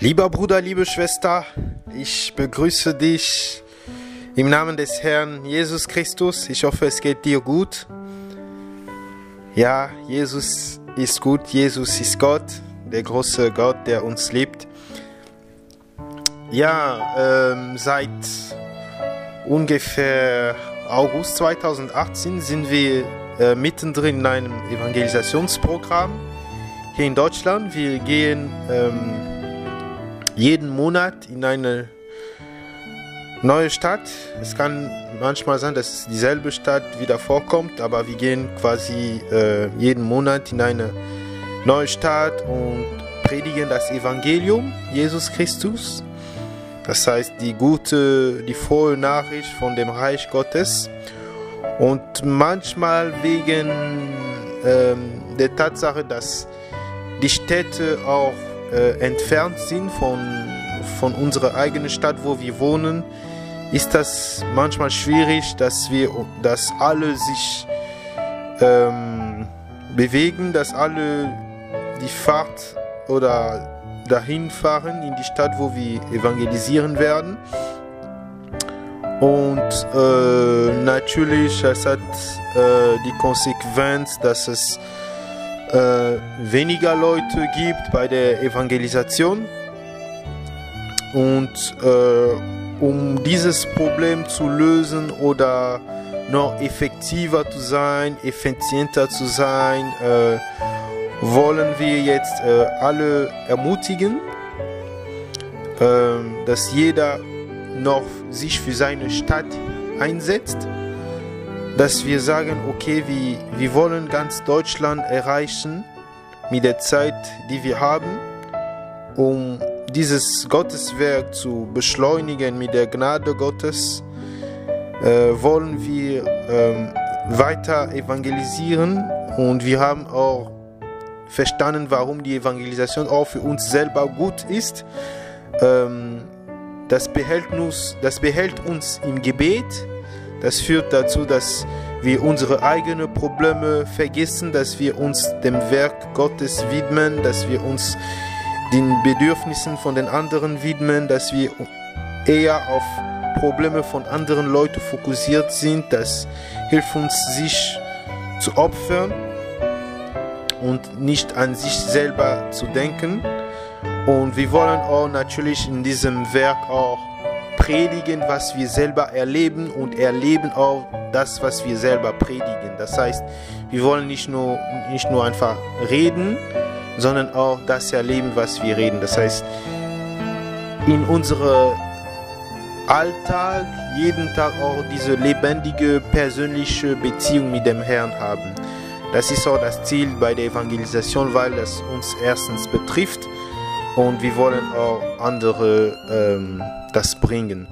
Lieber Bruder, liebe Schwester, ich begrüße dich im Namen des Herrn Jesus Christus. Ich hoffe, es geht dir gut. Ja, Jesus ist gut, Jesus ist Gott, der große Gott, der uns liebt. Ja, ähm, seit ungefähr August 2018 sind wir äh, mittendrin in einem Evangelisationsprogramm hier in Deutschland. Wir gehen ähm, jeden Monat in eine neue Stadt. Es kann manchmal sein, dass dieselbe Stadt wieder vorkommt, aber wir gehen quasi äh, jeden Monat in eine neue Stadt und predigen das Evangelium Jesus Christus. Das heißt die gute, die frohe Nachricht von dem Reich Gottes. Und manchmal wegen ähm, der Tatsache, dass die Städte auch äh, entfernt sind von, von unserer eigenen Stadt, wo wir wohnen, ist das manchmal schwierig, dass wir, dass alle sich ähm, bewegen, dass alle die Fahrt oder dahin fahren in die Stadt, wo wir evangelisieren werden. Und äh, natürlich, es hat äh, die Konsequenz, dass es äh, weniger Leute gibt bei der Evangelisation. Und äh, um dieses Problem zu lösen oder noch effektiver zu sein, effizienter zu sein, äh, wollen wir jetzt äh, alle ermutigen, ähm, dass jeder noch sich für seine Stadt einsetzt dass wir sagen, okay, wir, wir wollen ganz Deutschland erreichen mit der Zeit, die wir haben, um dieses Gotteswerk zu beschleunigen mit der Gnade Gottes, äh, wollen wir ähm, weiter evangelisieren und wir haben auch verstanden, warum die Evangelisation auch für uns selber gut ist. Ähm, das, behält uns, das behält uns im Gebet, das führt dazu, dass wir unsere eigenen Probleme vergessen, dass wir uns dem Werk Gottes widmen, dass wir uns den Bedürfnissen von den anderen widmen, dass wir eher auf Probleme von anderen Leuten fokussiert sind. Das hilft uns, sich zu opfern und nicht an sich selber zu denken. Und wir wollen auch natürlich in diesem Werk auch predigen, was wir selber erleben und erleben auch das, was wir selber predigen. Das heißt, wir wollen nicht nur, nicht nur einfach reden, sondern auch das erleben, was wir reden. Das heißt, in unserem Alltag jeden Tag auch diese lebendige persönliche Beziehung mit dem Herrn haben. Das ist auch das Ziel bei der Evangelisation, weil es uns erstens betrifft und wir wollen auch andere ähm, das bringen.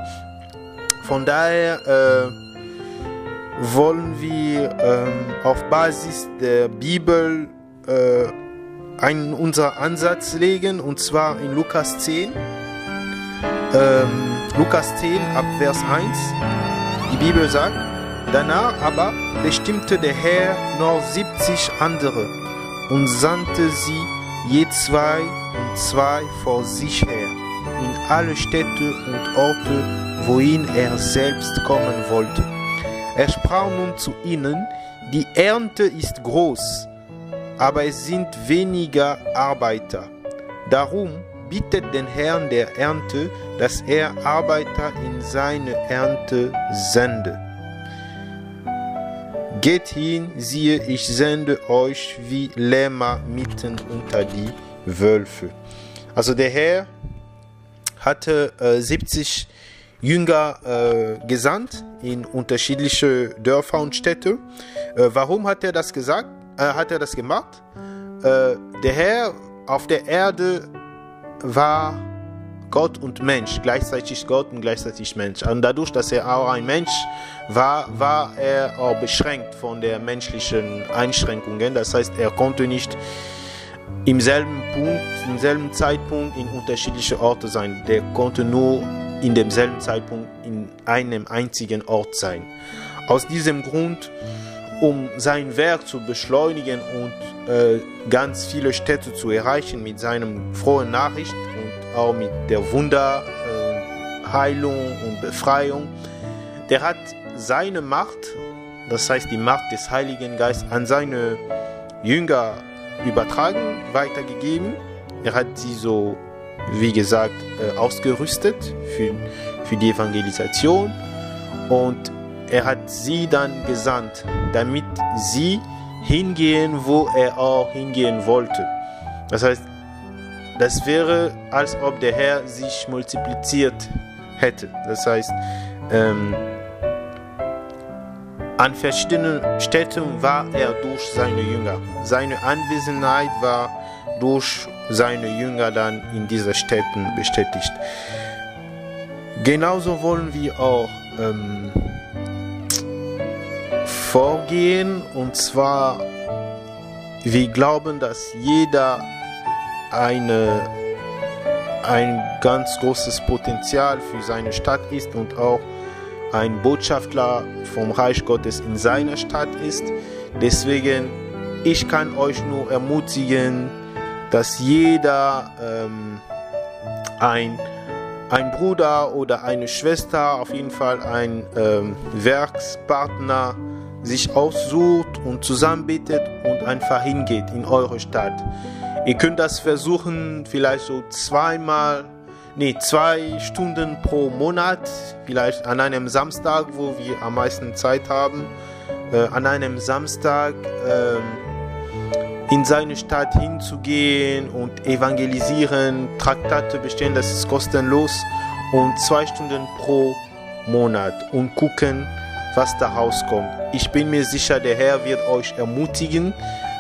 Von daher äh, wollen wir ähm, auf Basis der Bibel äh, einen unser Ansatz legen und zwar in Lukas 10. Ähm, Lukas 10 ab Vers 1. Die Bibel sagt, danach aber bestimmte der Herr noch 70 andere und sandte sie je zwei und zwei vor sich her in alle Städte und Orte, wohin er selbst kommen wollte. Er sprach nun zu ihnen, die Ernte ist groß, aber es sind weniger Arbeiter. Darum bittet den Herrn der Ernte, dass er Arbeiter in seine Ernte sende. Geht hin, siehe, ich sende euch wie Lämmer mitten unter die Wölfe. Also der Herr hatte äh, 70 Jünger äh, gesandt in unterschiedliche Dörfer und Städte. Äh, warum hat er das gesagt? Äh, hat er das gemacht? Äh, der Herr auf der Erde war Gott und Mensch, gleichzeitig Gott und gleichzeitig Mensch. Und dadurch, dass er auch ein Mensch war, war er auch beschränkt von der menschlichen Einschränkungen. Das heißt, er konnte nicht im selben Punkt, im selben Zeitpunkt in unterschiedliche Orte sein. Der konnte nur in demselben Zeitpunkt in einem einzigen Ort sein. Aus diesem Grund, um sein Werk zu beschleunigen und äh, ganz viele Städte zu erreichen mit seinem frohen Nachricht und auch mit der Wunder, äh, Heilung und Befreiung. Der hat seine Macht, das heißt die Macht des Heiligen Geistes, an seine Jünger übertragen, weitergegeben. Er hat sie so, wie gesagt, äh, ausgerüstet für, für die Evangelisation und er hat sie dann gesandt, damit sie hingehen, wo er auch hingehen wollte. Das heißt, das wäre, als ob der Herr sich multipliziert hätte. Das heißt, ähm, an verschiedenen Städten war er durch seine Jünger. Seine Anwesenheit war durch seine Jünger dann in diesen Städten bestätigt. Genauso wollen wir auch ähm, vorgehen und zwar wir glauben, dass jeder eine, ein ganz großes Potenzial für seine Stadt ist und auch ein Botschafter vom Reich Gottes in seiner Stadt ist. Deswegen, ich kann euch nur ermutigen, dass jeder ähm, ein, ein Bruder oder eine Schwester, auf jeden Fall ein ähm, Werkspartner, sich aussucht und zusammenbetet und einfach hingeht in eure Stadt. Ihr könnt das versuchen, vielleicht so zweimal, nee, zwei Stunden pro Monat, vielleicht an einem Samstag, wo wir am meisten Zeit haben, äh, an einem Samstag äh, in seine Stadt hinzugehen und evangelisieren, Traktate bestehen, das ist kostenlos und zwei Stunden pro Monat und gucken, was da rauskommt. Ich bin mir sicher, der Herr wird euch ermutigen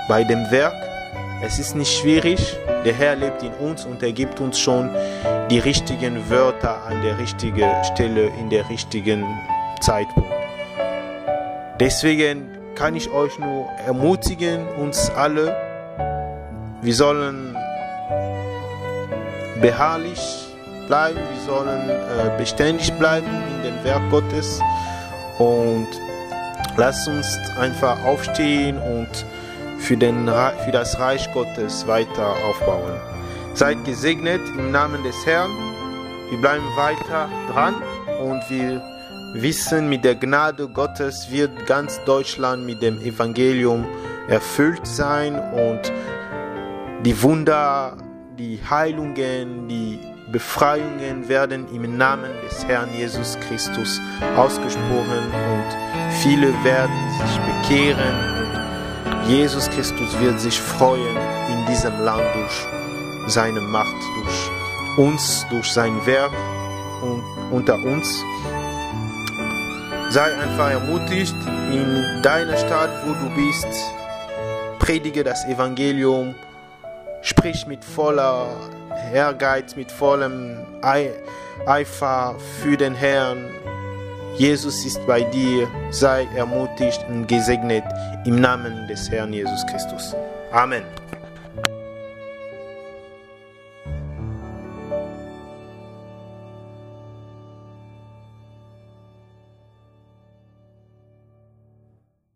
bei dem Werk. Es ist nicht schwierig. Der Herr lebt in uns und er gibt uns schon die richtigen Wörter an der richtigen Stelle in der richtigen Zeitpunkt. Deswegen kann ich euch nur ermutigen, uns alle, wir sollen beharrlich bleiben, wir sollen äh, beständig bleiben in dem Werk Gottes und lasst uns einfach aufstehen und für, den, für das Reich Gottes weiter aufbauen. Seid gesegnet im Namen des Herrn. Wir bleiben weiter dran und wir wissen, mit der Gnade Gottes wird ganz Deutschland mit dem Evangelium erfüllt sein und die Wunder, die Heilungen, die Befreiungen werden im Namen des Herrn Jesus Christus ausgesprochen und viele werden sich bekehren und Jesus Christus wird sich freuen in diesem Land durch seine Macht, durch uns, durch sein Werk und unter uns. Sei einfach ermutigt in deiner Stadt, wo du bist. Predige das Evangelium. Sprich mit voller Ehrgeiz, mit vollem Eifer für den Herrn. Jesus ist bei dir, sei ermutigt und gesegnet im Namen des Herrn Jesus Christus. Amen.